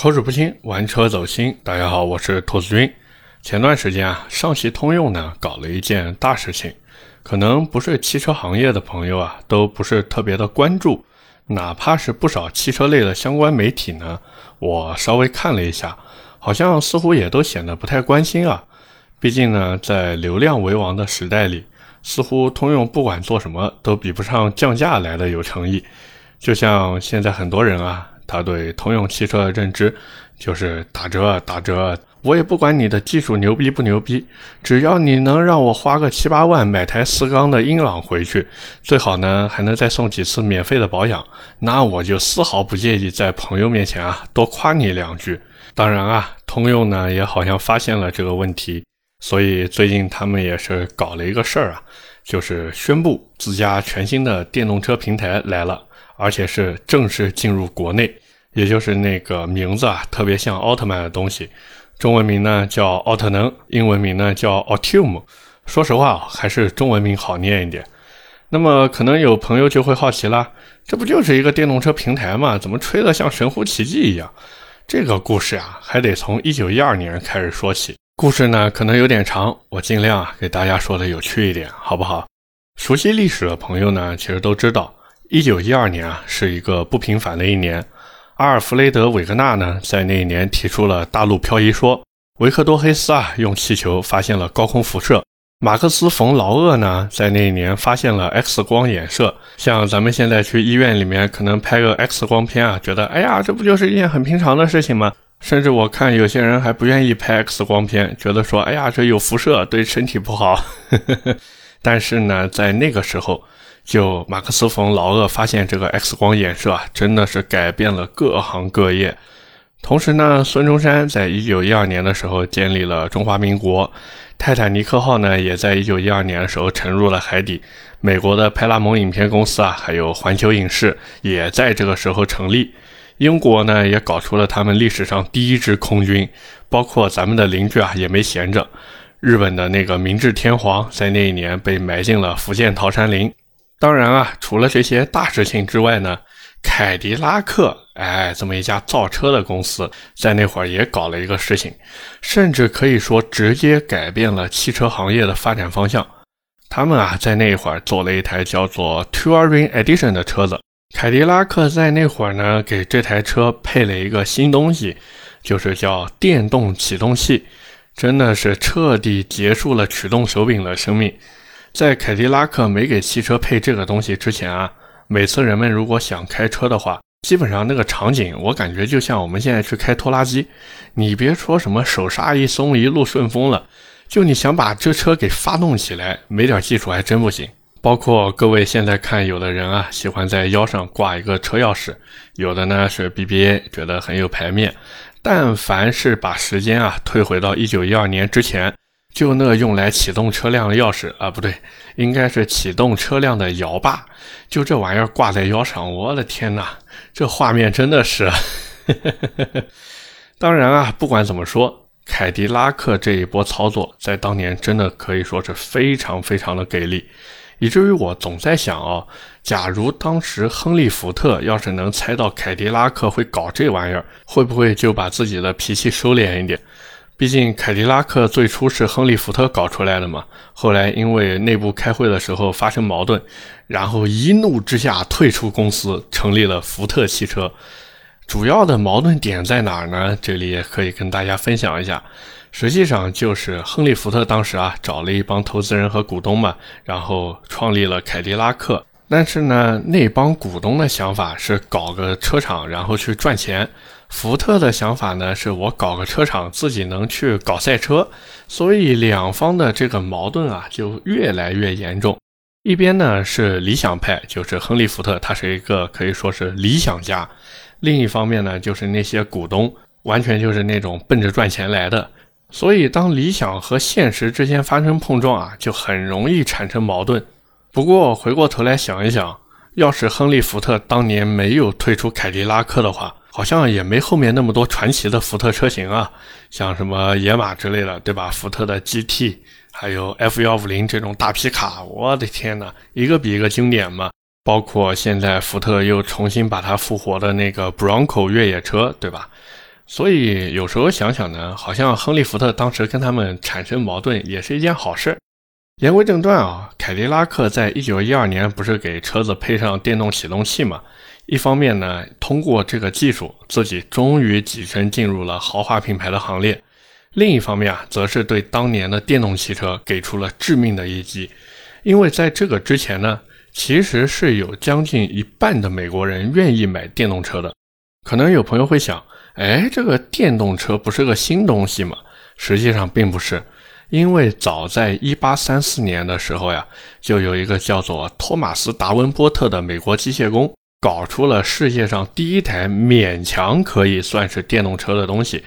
口齿不清，玩车走心。大家好，我是兔子君。前段时间啊，上汽通用呢搞了一件大事情，可能不是汽车行业的朋友啊，都不是特别的关注。哪怕是不少汽车类的相关媒体呢，我稍微看了一下，好像似乎也都显得不太关心啊。毕竟呢，在流量为王的时代里，似乎通用不管做什么都比不上降价来的有诚意。就像现在很多人啊。他对通用汽车的认知就是打折打折，我也不管你的技术牛逼不牛逼，只要你能让我花个七八万买台四缸的英朗回去，最好呢还能再送几次免费的保养，那我就丝毫不介意在朋友面前啊多夸你两句。当然啊，通用呢也好像发现了这个问题，所以最近他们也是搞了一个事儿啊，就是宣布自家全新的电动车平台来了。而且是正式进入国内，也就是那个名字啊，特别像奥特曼的东西，中文名呢叫奥特能，英文名呢叫 Autum。说实话还是中文名好念一点。那么可能有朋友就会好奇啦，这不就是一个电动车平台吗？怎么吹得像神乎其技一样？这个故事啊，还得从一九一二年开始说起。故事呢可能有点长，我尽量啊给大家说的有趣一点，好不好？熟悉历史的朋友呢，其实都知道。一九一二年啊，是一个不平凡的一年。阿尔弗雷德·韦格纳呢，在那一年提出了大陆漂移说。维克多·黑斯啊，用气球发现了高空辐射。马克思·冯·劳厄呢，在那一年发现了 X 光衍射。像咱们现在去医院里面，可能拍个 X 光片啊，觉得哎呀，这不就是一件很平常的事情吗？甚至我看有些人还不愿意拍 X 光片，觉得说，哎呀，这有辐射，对身体不好。但是呢，在那个时候。就马克思·冯·劳厄发现这个 X 光衍射啊，真的是改变了各行各业。同时呢，孙中山在一九一二年的时候建立了中华民国，泰坦尼克号呢也在一九一二年的时候沉入了海底。美国的派拉蒙影片公司啊，还有环球影视也在这个时候成立。英国呢也搞出了他们历史上第一支空军，包括咱们的邻居啊也没闲着。日本的那个明治天皇在那一年被埋进了福建桃山林。当然啊，除了这些大事情之外呢，凯迪拉克，哎，这么一家造车的公司，在那会儿也搞了一个事情，甚至可以说直接改变了汽车行业的发展方向。他们啊，在那会儿做了一台叫做 Touring Edition 的车子。凯迪拉克在那会儿呢，给这台车配了一个新东西，就是叫电动启动器，真的是彻底结束了驱动手柄的生命。在凯迪拉克没给汽车配这个东西之前啊，每次人们如果想开车的话，基本上那个场景，我感觉就像我们现在去开拖拉机，你别说什么手刹一松，一路顺风了，就你想把这车给发动起来，没点技术还真不行。包括各位现在看，有的人啊喜欢在腰上挂一个车钥匙，有的呢是 BBA，觉得很有排面。但凡是把时间啊退回到一九一二年之前。就那用来启动车辆的钥匙啊，不对，应该是启动车辆的摇把。就这玩意儿挂在腰上，我的天哪，这画面真的是。当然啊，不管怎么说，凯迪拉克这一波操作在当年真的可以说是非常非常的给力，以至于我总在想啊，假如当时亨利·福特要是能猜到凯迪拉克会搞这玩意儿，会不会就把自己的脾气收敛一点？毕竟凯迪拉克最初是亨利·福特搞出来的嘛，后来因为内部开会的时候发生矛盾，然后一怒之下退出公司，成立了福特汽车。主要的矛盾点在哪儿呢？这里也可以跟大家分享一下。实际上就是亨利·福特当时啊找了一帮投资人和股东嘛，然后创立了凯迪拉克。但是呢，那帮股东的想法是搞个车厂，然后去赚钱。福特的想法呢，是我搞个车厂，自己能去搞赛车，所以两方的这个矛盾啊，就越来越严重。一边呢是理想派，就是亨利·福特，他是一个可以说是理想家；另一方面呢，就是那些股东，完全就是那种奔着赚钱来的。所以当理想和现实之间发生碰撞啊，就很容易产生矛盾。不过回过头来想一想，要是亨利·福特当年没有退出凯迪拉克的话，好像也没后面那么多传奇的福特车型啊，像什么野马之类的，对吧？福特的 GT，还有 F 幺五零这种大皮卡，我的天呐，一个比一个经典嘛。包括现在福特又重新把它复活的那个 Bronco 越野车，对吧？所以有时候想想呢，好像亨利·福特当时跟他们产生矛盾也是一件好事。言归正传啊，凯迪拉克在一九一二年不是给车子配上电动启动器嘛？一方面呢，通过这个技术，自己终于跻身进入了豪华品牌的行列；另一方面啊，则是对当年的电动汽车给出了致命的一击。因为在这个之前呢，其实是有将近一半的美国人愿意买电动车的。可能有朋友会想。哎，这个电动车不是个新东西吗？实际上并不是，因为早在一八三四年的时候呀，就有一个叫做托马斯·达文波特的美国机械工，搞出了世界上第一台勉强可以算是电动车的东西。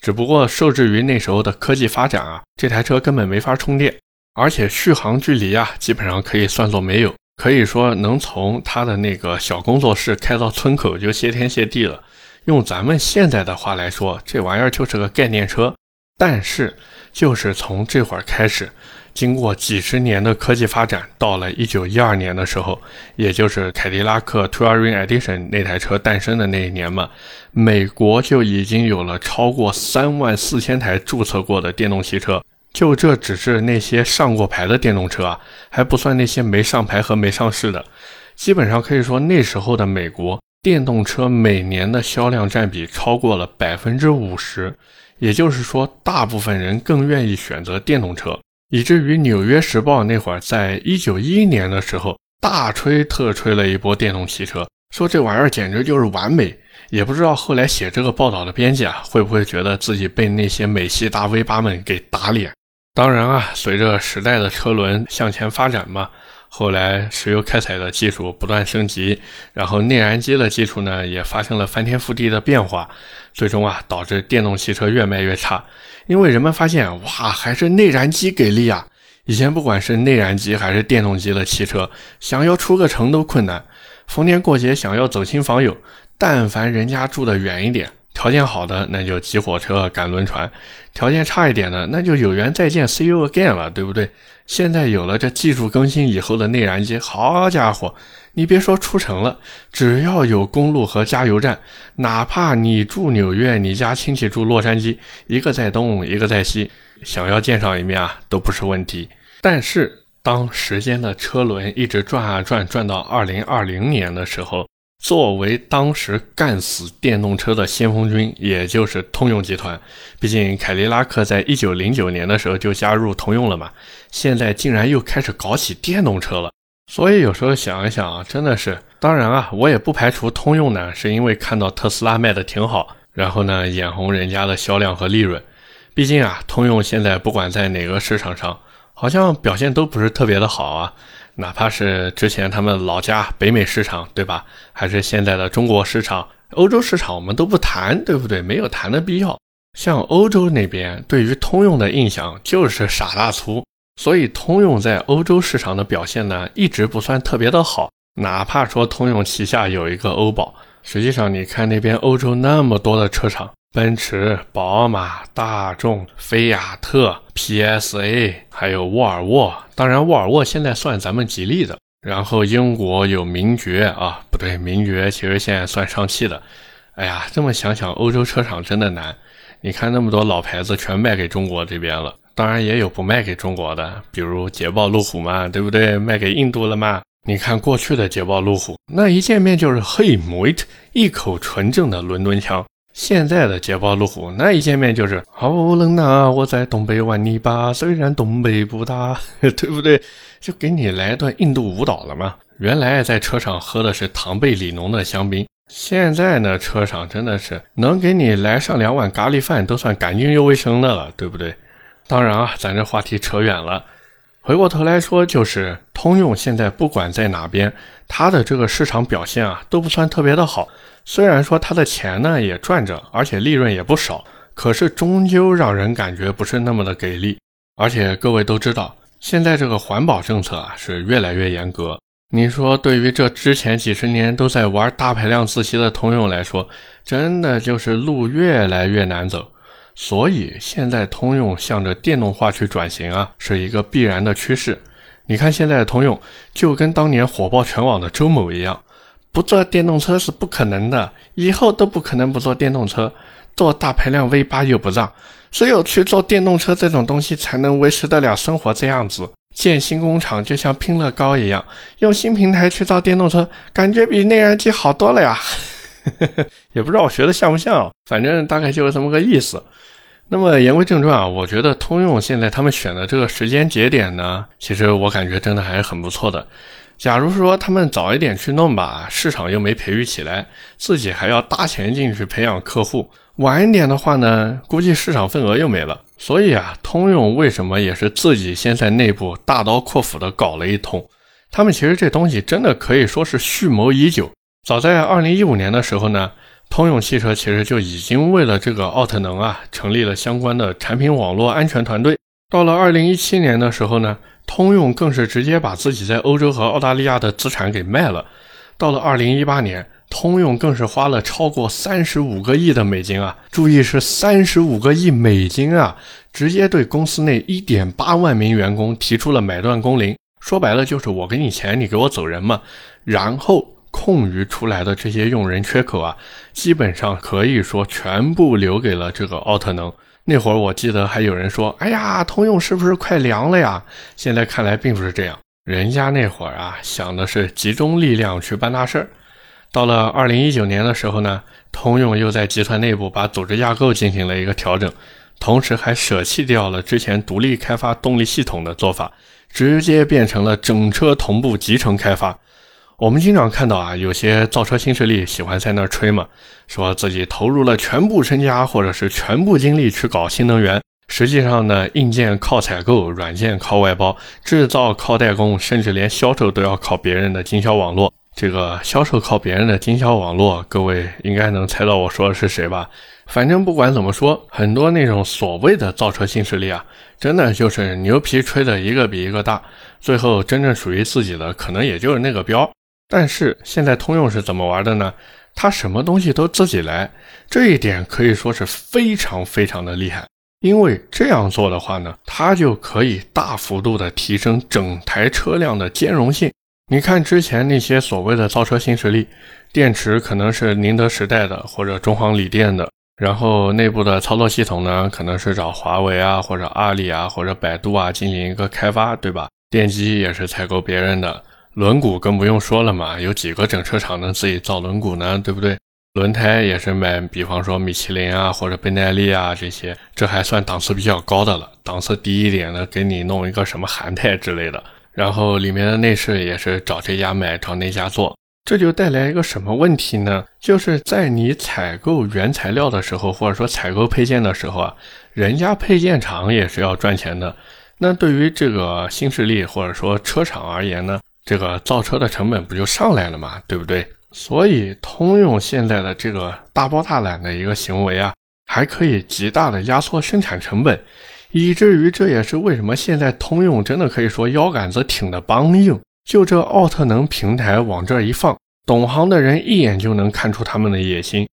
只不过受制于那时候的科技发展啊，这台车根本没法充电，而且续航距离啊，基本上可以算作没有，可以说能从他的那个小工作室开到村口就谢天谢地了。用咱们现在的话来说，这玩意儿就是个概念车。但是，就是从这会儿开始，经过几十年的科技发展，到了一九一二年的时候，也就是凯迪拉克 Touring Edition 那台车诞生的那一年嘛，美国就已经有了超过三万四千台注册过的电动汽车。就这只是那些上过牌的电动车啊，还不算那些没上牌和没上市的。基本上可以说，那时候的美国。电动车每年的销量占比超过了百分之五十，也就是说，大部分人更愿意选择电动车，以至于《纽约时报》那会儿在一九一一年的时候大吹特吹了一波电动汽车，说这玩意儿简直就是完美。也不知道后来写这个报道的编辑啊，会不会觉得自己被那些美系大 V 八们给打脸？当然啊，随着时代的车轮向前发展嘛。后来，石油开采的技术不断升级，然后内燃机的技术呢也发生了翻天覆地的变化，最终啊导致电动汽车越卖越差。因为人们发现，哇，还是内燃机给力啊！以前不管是内燃机还是电动机的汽车，想要出个城都困难。逢年过节想要走亲访友，但凡人家住得远一点。条件好的那就挤火车赶轮船，条件差一点的那就有缘再见，see you again 了，对不对？现在有了这技术更新以后的内燃机，好家伙，你别说出城了，只要有公路和加油站，哪怕你住纽约，你家亲戚住洛杉矶，一个在东，一个在西，想要见上一面啊，都不是问题。但是当时间的车轮一直转啊转，转到二零二零年的时候。作为当时干死电动车的先锋军，也就是通用集团，毕竟凯迪拉克在一九零九年的时候就加入通用了嘛，现在竟然又开始搞起电动车了。所以有时候想一想啊，真的是，当然啊，我也不排除通用呢是因为看到特斯拉卖的挺好，然后呢眼红人家的销量和利润。毕竟啊，通用现在不管在哪个市场上，好像表现都不是特别的好啊。哪怕是之前他们老家北美市场，对吧？还是现在的中国市场、欧洲市场，我们都不谈，对不对？没有谈的必要。像欧洲那边对于通用的印象就是傻大粗，所以通用在欧洲市场的表现呢，一直不算特别的好。哪怕说通用旗下有一个欧宝，实际上你看那边欧洲那么多的车厂。奔驰、宝马、大众、菲亚特、PSA，还有沃尔沃。当然，沃尔沃现在算咱们吉利的。然后英国有名爵啊，不对，名爵其实现在算上汽的。哎呀，这么想想，欧洲车厂真的难。你看那么多老牌子全卖给中国这边了，当然也有不卖给中国的，比如捷豹、路虎嘛，对不对？卖给印度了嘛？你看过去的捷豹、路虎，那一见面就是嘿，Moit，一口纯正的伦敦腔。现在的捷豹路虎，那一见面就是好冷呐！我在东北玩泥巴，虽然东北不大，对不对？就给你来段印度舞蹈了嘛。原来在车上喝的是唐贝里浓的香槟，现在呢，车上真的是能给你来上两碗咖喱饭，都算干净又卫生的了，对不对？当然啊，咱这话题扯远了，回过头来说，就是通用现在不管在哪边，它的这个市场表现啊，都不算特别的好。虽然说他的钱呢也赚着，而且利润也不少，可是终究让人感觉不是那么的给力。而且各位都知道，现在这个环保政策啊是越来越严格。你说对于这之前几十年都在玩大排量自吸的通用来说，真的就是路越来越难走。所以现在通用向着电动化去转型啊，是一个必然的趋势。你看现在的通用就跟当年火爆全网的周某一样。不坐电动车是不可能的，以后都不可能不坐电动车。坐大排量 V 八又不让，只有去坐电动车这种东西才能维持得了生活这样子。建新工厂就像拼乐高一样，用新平台去造电动车，感觉比内燃机好多了呀。也不知道我学的像不像，反正大概就是这么个意思。那么言归正传啊，我觉得通用现在他们选的这个时间节点呢，其实我感觉真的还是很不错的。假如说他们早一点去弄吧，市场又没培育起来，自己还要搭钱进去培养客户。晚一点的话呢，估计市场份额又没了。所以啊，通用为什么也是自己先在内部大刀阔斧的搞了一通？他们其实这东西真的可以说是蓄谋已久。早在二零一五年的时候呢，通用汽车其实就已经为了这个奥特能啊，成立了相关的产品网络安全团队。到了二零一七年的时候呢，通用更是直接把自己在欧洲和澳大利亚的资产给卖了。到了二零一八年。通用更是花了超过三十五个亿的美金啊！注意是三十五个亿美金啊！直接对公司内一点八万名员工提出了买断工龄，说白了就是我给你钱，你给我走人嘛。然后空余出来的这些用人缺口啊，基本上可以说全部留给了这个奥特能。那会儿我记得还有人说：“哎呀，通用是不是快凉了呀？”现在看来并不是这样，人家那会儿啊想的是集中力量去办大事儿。到了二零一九年的时候呢，通用又在集团内部把组织架构进行了一个调整，同时还舍弃掉了之前独立开发动力系统的做法，直接变成了整车同步集成开发。我们经常看到啊，有些造车新势力喜欢在那儿吹嘛，说自己投入了全部身家或者是全部精力去搞新能源，实际上呢，硬件靠采购，软件靠外包，制造靠代工，甚至连销售都要靠别人的经销网络。这个销售靠别人的经销网络，各位应该能猜到我说的是谁吧？反正不管怎么说，很多那种所谓的造车新势力啊，真的就是牛皮吹的一个比一个大，最后真正属于自己的可能也就是那个标。但是现在通用是怎么玩的呢？它什么东西都自己来，这一点可以说是非常非常的厉害。因为这样做的话呢，它就可以大幅度的提升整台车辆的兼容性。你看之前那些所谓的造车新势力，电池可能是宁德时代的或者中航锂电的，然后内部的操作系统呢，可能是找华为啊或者阿里啊或者百度啊进行一个开发，对吧？电机也是采购别人的，轮毂更不用说了嘛，有几个整车厂能自己造轮毂呢？对不对？轮胎也是买，比方说米其林啊或者倍耐力啊这些，这还算档次比较高的了，档次低一点的给你弄一个什么韩泰之类的。然后里面的内饰也是找这家买，找那家做，这就带来一个什么问题呢？就是在你采购原材料的时候，或者说采购配件的时候啊，人家配件厂也是要赚钱的。那对于这个新势力或者说车厂而言呢，这个造车的成本不就上来了嘛，对不对？所以通用现在的这个大包大揽的一个行为啊，还可以极大的压缩生产成本。以至于这也是为什么现在通用真的可以说腰杆子挺得梆硬。就这奥特能平台往这一放，懂行的人一眼就能看出他们的野心。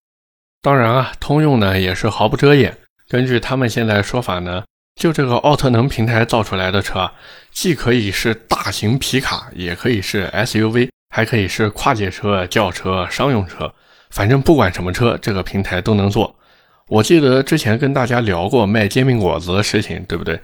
当然啊，通用呢也是毫不遮掩。根据他们现在说法呢，就这个奥特能平台造出来的车，既可以是大型皮卡，也可以是 SUV，还可以是跨界车、轿车、商用车，反正不管什么车，这个平台都能做。我记得之前跟大家聊过卖煎饼果子的事情，对不对？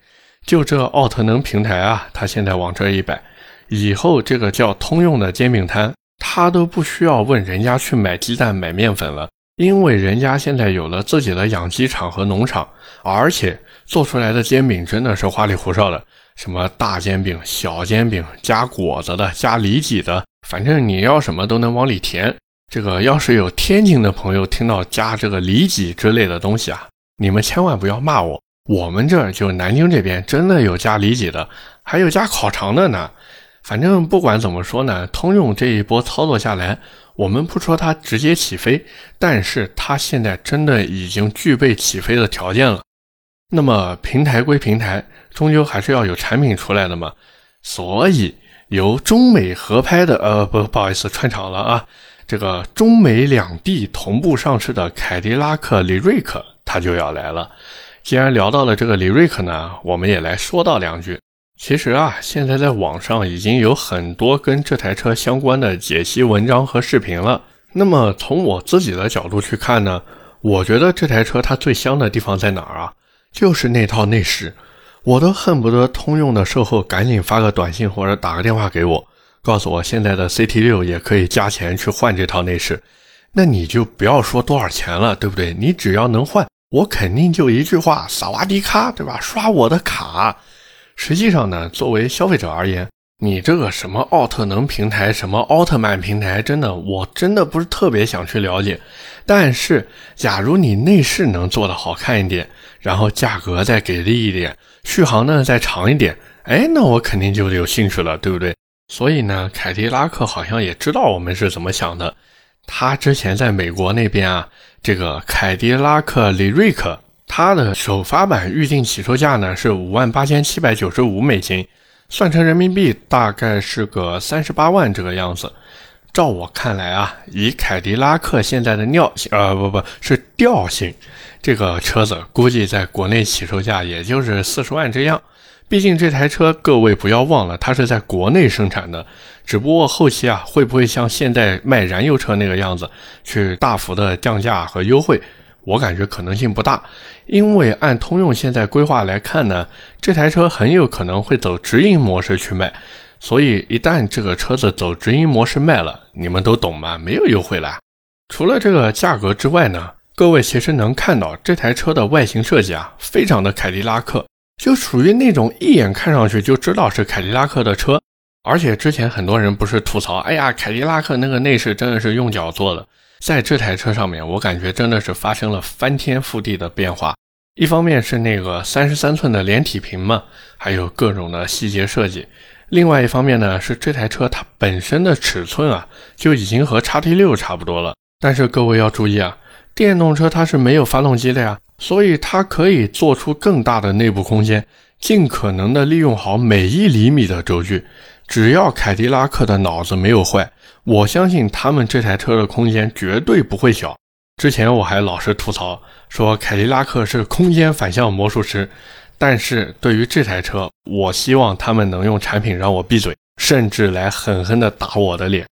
就这奥特能平台啊，它现在往这一摆，以后这个叫通用的煎饼摊，他都不需要问人家去买鸡蛋、买面粉了，因为人家现在有了自己的养鸡场和农场，而且做出来的煎饼真的是花里胡哨的，什么大煎饼、小煎饼，加果子的、加里脊的，反正你要什么都能往里填。这个要是有天津的朋友听到加这个里脊之类的东西啊，你们千万不要骂我。我们这儿就南京这边真的有加里脊的，还有加烤肠的呢。反正不管怎么说呢，通用这一波操作下来，我们不说它直接起飞，但是它现在真的已经具备起飞的条件了。那么平台归平台，终究还是要有产品出来的嘛。所以由中美合拍的，呃，不，不好意思，串场了啊。这个中美两地同步上市的凯迪拉克李瑞克，它就要来了。既然聊到了这个李瑞克呢，我们也来说到两句。其实啊，现在在网上已经有很多跟这台车相关的解析文章和视频了。那么从我自己的角度去看呢，我觉得这台车它最香的地方在哪儿啊？就是那套内饰，我都恨不得通用的售后赶紧发个短信或者打个电话给我，告诉我现在的 CT 六也可以加钱去换这套内饰。那你就不要说多少钱了，对不对？你只要能换，我肯定就一句话：萨瓦迪卡，对吧？刷我的卡。实际上呢，作为消费者而言，你这个什么奥特能平台，什么奥特曼平台，真的，我真的不是特别想去了解。但是，假如你内饰能做的好看一点，然后价格再给力一点，续航呢再长一点，哎，那我肯定就有兴趣了，对不对？所以呢，凯迪拉克好像也知道我们是怎么想的。他之前在美国那边啊，这个凯迪拉克李瑞克，它的首发版预定起售价呢是五万八千七百九十五美金。算成人民币大概是个三十八万这个样子。照我看来啊，以凯迪拉克现在的尿性，呃，不不是调性，这个车子估计在国内起售价也就是四十万这样。毕竟这台车各位不要忘了，它是在国内生产的，只不过后期啊会不会像现在卖燃油车那个样子，去大幅的降价和优惠？我感觉可能性不大，因为按通用现在规划来看呢，这台车很有可能会走直营模式去卖，所以一旦这个车子走直营模式卖了，你们都懂吗？没有优惠了。除了这个价格之外呢，各位其实能看到这台车的外形设计啊，非常的凯迪拉克，就属于那种一眼看上去就知道是凯迪拉克的车。而且之前很多人不是吐槽，哎呀，凯迪拉克那个内饰真的是用脚做的。在这台车上面，我感觉真的是发生了翻天覆地的变化。一方面是那个三十三寸的连体屏嘛，还有各种的细节设计；另外一方面呢，是这台车它本身的尺寸啊，就已经和叉 T 六差不多了。但是各位要注意啊，电动车它是没有发动机的呀，所以它可以做出更大的内部空间，尽可能的利用好每一厘米的轴距。只要凯迪拉克的脑子没有坏，我相信他们这台车的空间绝对不会小。之前我还老是吐槽说凯迪拉克是空间反向魔术师，但是对于这台车，我希望他们能用产品让我闭嘴，甚至来狠狠地打我的脸。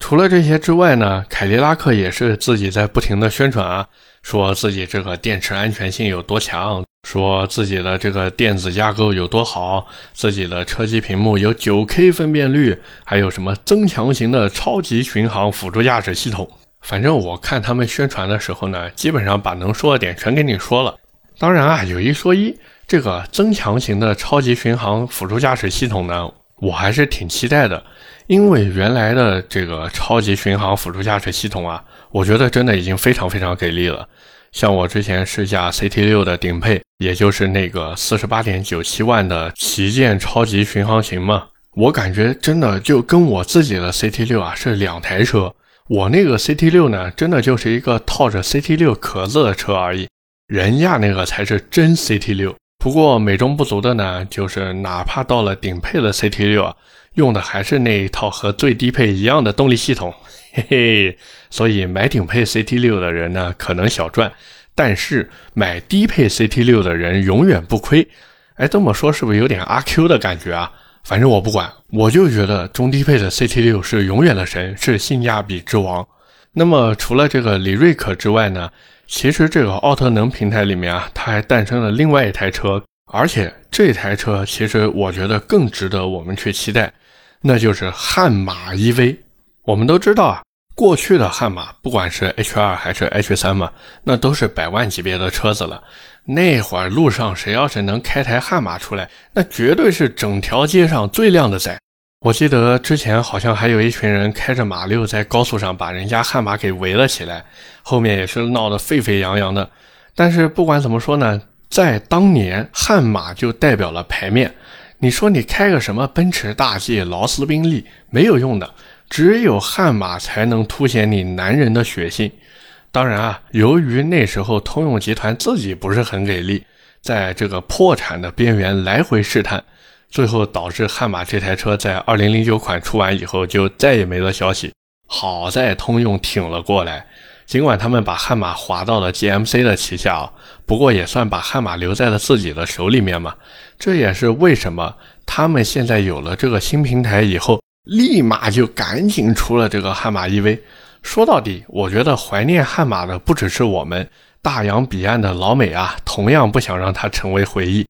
除了这些之外呢，凯迪拉克也是自己在不停的宣传啊，说自己这个电池安全性有多强。说自己的这个电子架构有多好，自己的车机屏幕有 9K 分辨率，还有什么增强型的超级巡航辅助驾驶系统。反正我看他们宣传的时候呢，基本上把能说的点全给你说了。当然啊，有一说一，这个增强型的超级巡航辅助驾驶系统呢，我还是挺期待的，因为原来的这个超级巡航辅助驾驶系统啊，我觉得真的已经非常非常给力了。像我之前试驾 CT 六的顶配，也就是那个四十八点九七万的旗舰超级巡航型嘛，我感觉真的就跟我自己的 CT 六啊是两台车。我那个 CT 六呢，真的就是一个套着 CT 六壳子的车而已，人家那个才是真 CT 六。不过美中不足的呢，就是哪怕到了顶配的 CT 六啊，用的还是那一套和最低配一样的动力系统。嘿嘿，所以买顶配 CT 六的人呢，可能小赚，但是买低配 CT 六的人永远不亏。哎，这么说是不是有点阿 Q 的感觉啊？反正我不管，我就觉得中低配的 CT 六是永远的神，是性价比之王。那么除了这个李瑞可之外呢，其实这个奥特能平台里面啊，它还诞生了另外一台车，而且这台车其实我觉得更值得我们去期待，那就是悍马 EV。我们都知道啊，过去的悍马不管是 H 二还是 H 三嘛，那都是百万级别的车子了。那会儿路上谁要是能开台悍马出来，那绝对是整条街上最靓的仔。我记得之前好像还有一群人开着马六在高速上把人家悍马给围了起来，后面也是闹得沸沸扬扬的。但是不管怎么说呢，在当年悍马就代表了牌面。你说你开个什么奔驰大 G、劳斯宾利没有用的。只有悍马才能凸显你男人的血性。当然啊，由于那时候通用集团自己不是很给力，在这个破产的边缘来回试探，最后导致悍马这台车在二零零九款出完以后就再也没了消息。好在通用挺了过来，尽管他们把悍马划到了 GMC 的旗下啊，不过也算把悍马留在了自己的手里面嘛。这也是为什么他们现在有了这个新平台以后，立马就赶紧出了这个悍马 EV。说到底，我觉得怀念悍马的不只是我们，大洋彼岸的老美啊，同样不想让它成为回忆。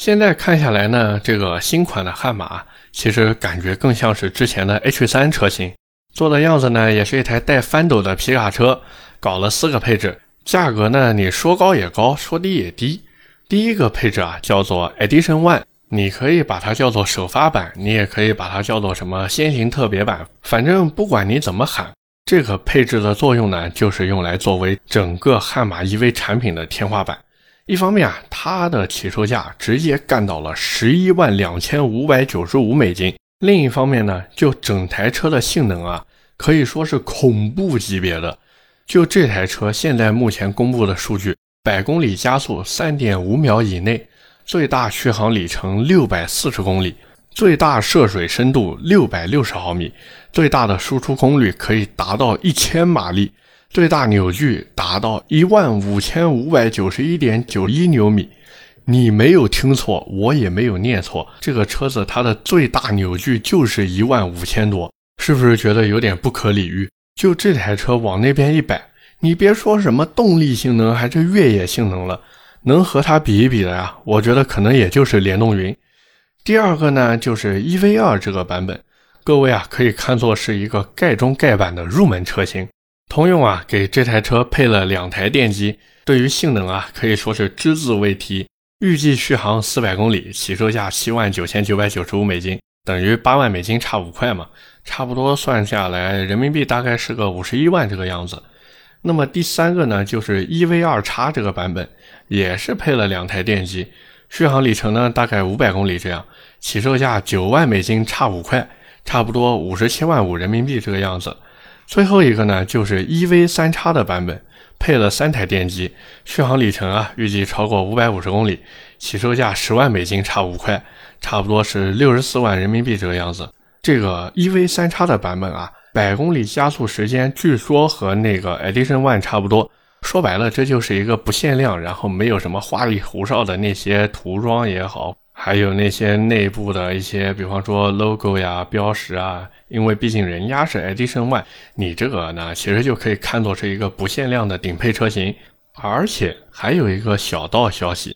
现在看下来呢，这个新款的悍马其实感觉更像是之前的 H3 车型，做的样子呢也是一台带翻斗的皮卡车，搞了四个配置，价格呢你说高也高，说低也低。第一个配置啊叫做 Edition One，你可以把它叫做首发版，你也可以把它叫做什么先行特别版，反正不管你怎么喊，这个配置的作用呢就是用来作为整个悍马 EV 产品的天花板。一方面啊，它的起售价直接干到了十一万两千五百九十五美金；另一方面呢，就整台车的性能啊，可以说是恐怖级别的。就这台车现在目前公布的数据，百公里加速三点五秒以内，最大续航里程六百四十公里，最大涉水深度六百六十毫米，最大的输出功率可以达到一千马力。最大扭矩达到一万五千五百九十一点九一牛米，你没有听错，我也没有念错，这个车子它的最大扭矩就是一万五千多，是不是觉得有点不可理喻？就这台车往那边一摆，你别说什么动力性能还是越野性能了，能和它比一比的呀？我觉得可能也就是联动云。第二个呢，就是 EV 二这个版本，各位啊可以看作是一个盖中盖版的入门车型。通用啊，给这台车配了两台电机，对于性能啊，可以说是只字未提。预计续航四百公里，起售价七万九千九百九十五美金，等于八万美金差五块嘛，差不多算下来人民币大概是个五十一万这个样子。那么第三个呢，就是 EV 二叉这个版本，也是配了两台电机，续航里程呢大概五百公里这样，起售价九万美金差五块，差不多五十七万五人民币这个样子。最后一个呢，就是 EV 三叉的版本，配了三台电机，续航里程啊，预计超过五百五十公里，起售价十万美金差五块，差不多是六十四万人民币这个样子。这个 EV 三叉的版本啊，百公里加速时间据说和那个 Edition One 差不多。说白了，这就是一个不限量，然后没有什么花里胡哨的那些涂装也好。还有那些内部的一些，比方说 logo 呀、标识啊，因为毕竟人家是 Edition One，你这个呢，其实就可以看作是一个不限量的顶配车型。而且还有一个小道消息，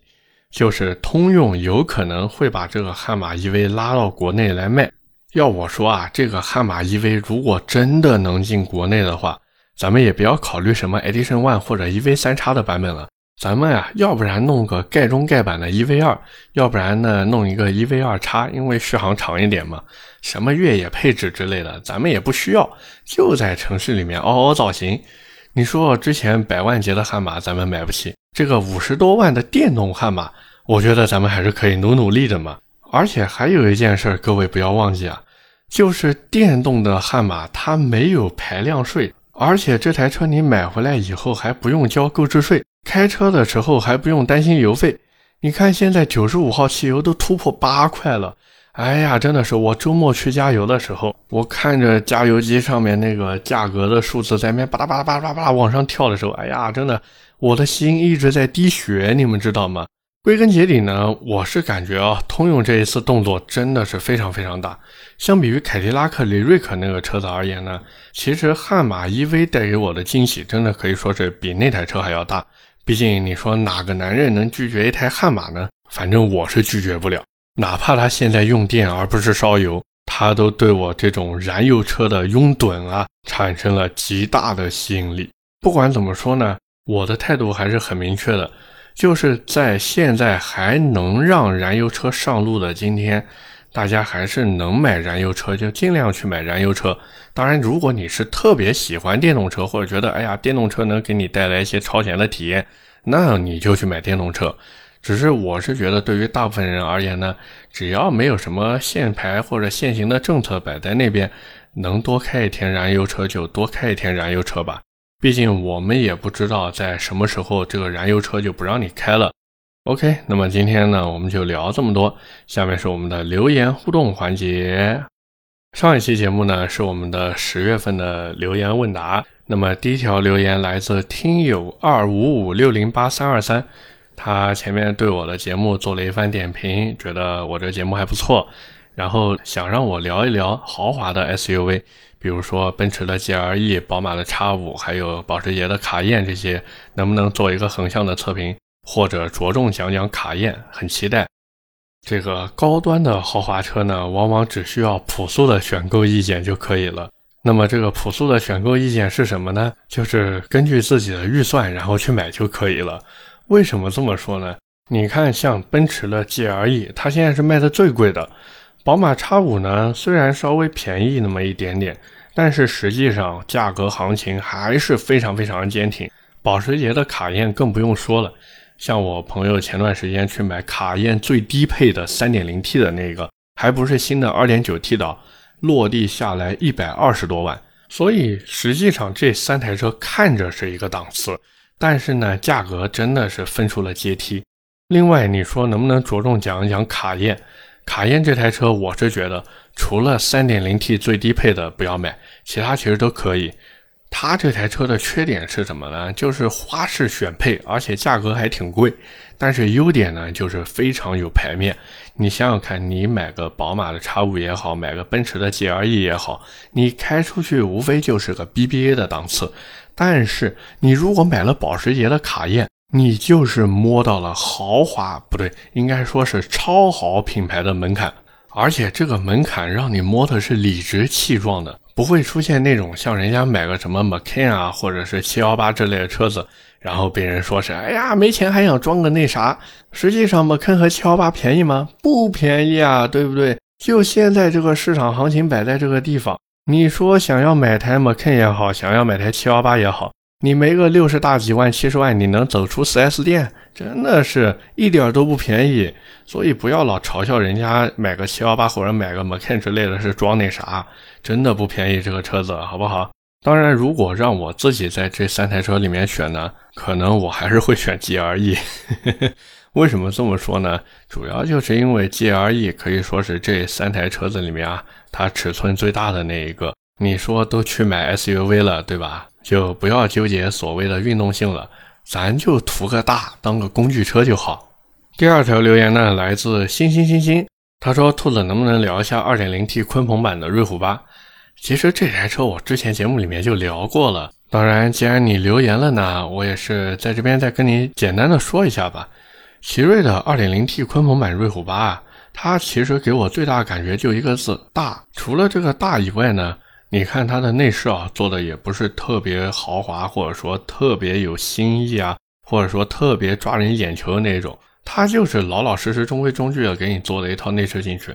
就是通用有可能会把这个悍马 EV 拉到国内来卖。要我说啊，这个悍马 EV 如果真的能进国内的话，咱们也不要考虑什么 Edition One 或者 EV 三叉的版本了。咱们呀，要不然弄个盖中盖版的 EV 二，要不然呢弄一个 EV 二叉，因为续航长一点嘛。什么越野配置之类的，咱们也不需要，就在城市里面嗷嗷造型。你说之前百万级的悍马咱们买不起，这个五十多万的电动悍马，我觉得咱们还是可以努努力的嘛。而且还有一件事，各位不要忘记啊，就是电动的悍马它没有排量税，而且这台车你买回来以后还不用交购置税。开车的时候还不用担心油费，你看现在九十五号汽油都突破八块了，哎呀，真的是我周末去加油的时候，我看着加油机上面那个价格的数字在那巴拉巴拉巴拉巴拉往上跳的时候，哎呀，真的我的心一直在滴血，你们知道吗？归根结底呢，我是感觉啊，通用这一次动作真的是非常非常大，相比于凯迪拉克雷瑞克那个车子而言呢，其实悍马 EV 带给我的惊喜真的可以说是比那台车还要大。毕竟你说哪个男人能拒绝一台悍马呢？反正我是拒绝不了，哪怕它现在用电而不是烧油，它都对我这种燃油车的拥趸啊产生了极大的吸引力。不管怎么说呢，我的态度还是很明确的，就是在现在还能让燃油车上路的今天。大家还是能买燃油车，就尽量去买燃油车。当然，如果你是特别喜欢电动车，或者觉得哎呀，电动车能给你带来一些超前的体验，那你就去买电动车。只是我是觉得，对于大部分人而言呢，只要没有什么限牌或者限行的政策摆在那边，能多开一天燃油车就多开一天燃油车吧。毕竟我们也不知道在什么时候这个燃油车就不让你开了。OK，那么今天呢，我们就聊这么多。下面是我们的留言互动环节。上一期节目呢，是我们的十月份的留言问答。那么第一条留言来自听友二五五六零八三二三，他前面对我的节目做了一番点评，觉得我这节目还不错，然后想让我聊一聊豪华的 SUV，比如说奔驰的 GLE、宝马的 X5，还有保时捷的卡宴这些，能不能做一个横向的测评，或者着重讲讲卡宴？很期待。这个高端的豪华车呢，往往只需要朴素的选购意见就可以了。那么这个朴素的选购意见是什么呢？就是根据自己的预算，然后去买就可以了。为什么这么说呢？你看，像奔驰的 GLE，它现在是卖的最贵的；宝马 X5 呢，虽然稍微便宜那么一点点，但是实际上价格行情还是非常非常坚挺。保时捷的卡宴更不用说了，像我朋友前段时间去买卡宴最低配的 3.0T 的那个，还不是新的 2.9T 的。落地下来一百二十多万，所以实际上这三台车看着是一个档次，但是呢，价格真的是分出了阶梯。另外，你说能不能着重讲一讲卡宴？卡宴这台车，我是觉得除了三点零 T 最低配的不要买，其他其实都可以。它这台车的缺点是什么呢？就是花式选配，而且价格还挺贵。但是优点呢，就是非常有排面。你想想看，你买个宝马的 X5 也好，买个奔驰的 GLE 也好，你开出去无非就是个 BBA 的档次。但是你如果买了保时捷的卡宴，你就是摸到了豪华，不对，应该说是超豪品牌的门槛。而且这个门槛让你摸的是理直气壮的。不会出现那种像人家买个什么 Macan 啊，或者是七幺八这类的车子，然后被人说是哎呀没钱还想装个那啥。实际上 Macan 和七幺八便宜吗？不便宜啊，对不对？就现在这个市场行情摆在这个地方，你说想要买台 Macan 也好，想要买台七幺八也好。你没个六十大几万、七十万，你能走出 4S 店，真的是一点都不便宜。所以不要老嘲笑人家买个七幺八或者买个 Macan 之类的，是装那啥，真的不便宜这个车子，好不好？当然，如果让我自己在这三台车里面选呢，可能我还是会选 GLE。为什么这么说呢？主要就是因为 GLE 可以说是这三台车子里面啊，它尺寸最大的那一个。你说都去买 SUV 了，对吧？就不要纠结所谓的运动性了，咱就图个大，当个工具车就好。第二条留言呢，来自星星星星，他说：“兔子能不能聊一下 2.0T 鲲鹏版的瑞虎八？”其实这台车我之前节目里面就聊过了。当然，既然你留言了呢，我也是在这边再跟你简单的说一下吧。奇瑞的 2.0T 鲲鹏版瑞虎八啊，它其实给我最大感觉就一个字大。除了这个大以外呢。你看它的内饰啊，做的也不是特别豪华，或者说特别有新意啊，或者说特别抓人眼球的那种，它就是老老实实、中规中矩的给你做了一套内饰进去。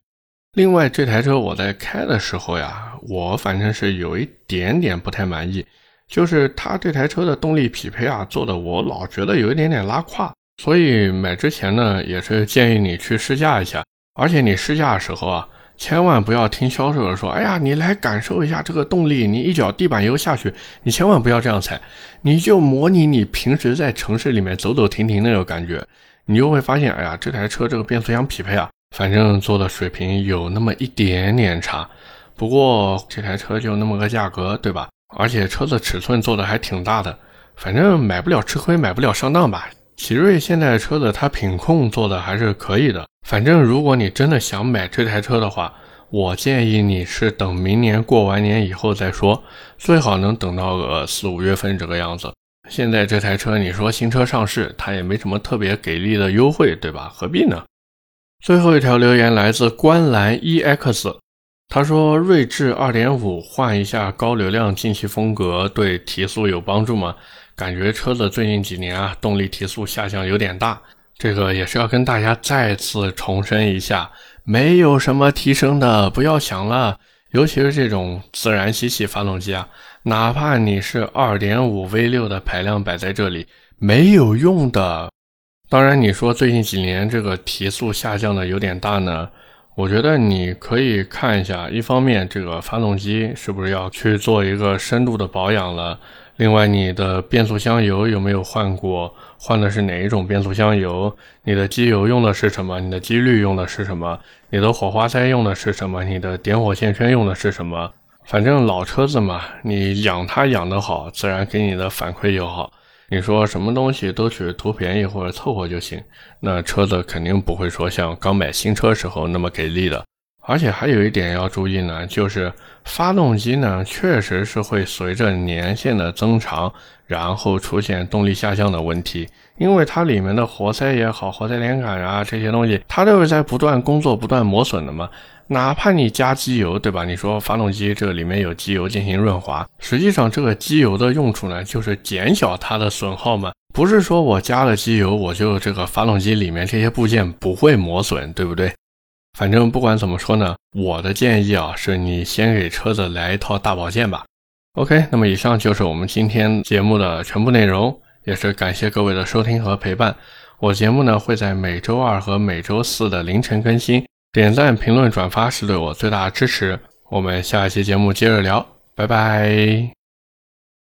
另外，这台车我在开的时候呀，我反正是有一点点不太满意，就是它这台车的动力匹配啊，做的我老觉得有一点点拉胯。所以买之前呢，也是建议你去试驾一下，而且你试驾的时候啊。千万不要听销售的说，哎呀，你来感受一下这个动力，你一脚地板油下去，你千万不要这样踩，你就模拟你平时在城市里面走走停停那种感觉，你就会发现，哎呀，这台车这个变速箱匹配啊，反正做的水平有那么一点点差。不过这台车就那么个价格，对吧？而且车子尺寸做的还挺大的，反正买不了吃亏，买不了上当吧。奇瑞现在车子，它品控做的还是可以的。反正如果你真的想买这台车的话，我建议你是等明年过完年以后再说，最好能等到个四五月份这个样子。现在这台车，你说新车上市，它也没什么特别给力的优惠，对吧？何必呢？最后一条留言来自观澜 EX，他说：锐志2.5换一下高流量进气风格，对提速有帮助吗？感觉车子最近几年啊，动力提速下降有点大，这个也是要跟大家再次重申一下，没有什么提升的，不要想了。尤其是这种自然吸气发动机啊，哪怕你是2.5 V6 的排量摆在这里，没有用的。当然，你说最近几年这个提速下降的有点大呢，我觉得你可以看一下，一方面这个发动机是不是要去做一个深度的保养了。另外，你的变速箱油有没有换过？换的是哪一种变速箱油？你的机油用的是什么？你的机滤用的是什么？你的火花塞用的是什么？你的点火线圈用的是什么？反正老车子嘛，你养它养得好，自然给你的反馈就好。你说什么东西都去图便宜或者凑合就行，那车子肯定不会说像刚买新车时候那么给力的。而且还有一点要注意呢，就是发动机呢确实是会随着年限的增长，然后出现动力下降的问题，因为它里面的活塞也好，活塞连杆啊这些东西，它都是在不断工作、不断磨损的嘛。哪怕你加机油，对吧？你说发动机这个里面有机油进行润滑，实际上这个机油的用处呢，就是减小它的损耗嘛。不是说我加了机油，我就这个发动机里面这些部件不会磨损，对不对？反正不管怎么说呢，我的建议啊，是你先给车子来一套大保健吧。OK，那么以上就是我们今天节目的全部内容，也是感谢各位的收听和陪伴。我节目呢会在每周二和每周四的凌晨更新。点赞、评论、转发是对我最大的支持。我们下一期节目接着聊，拜拜。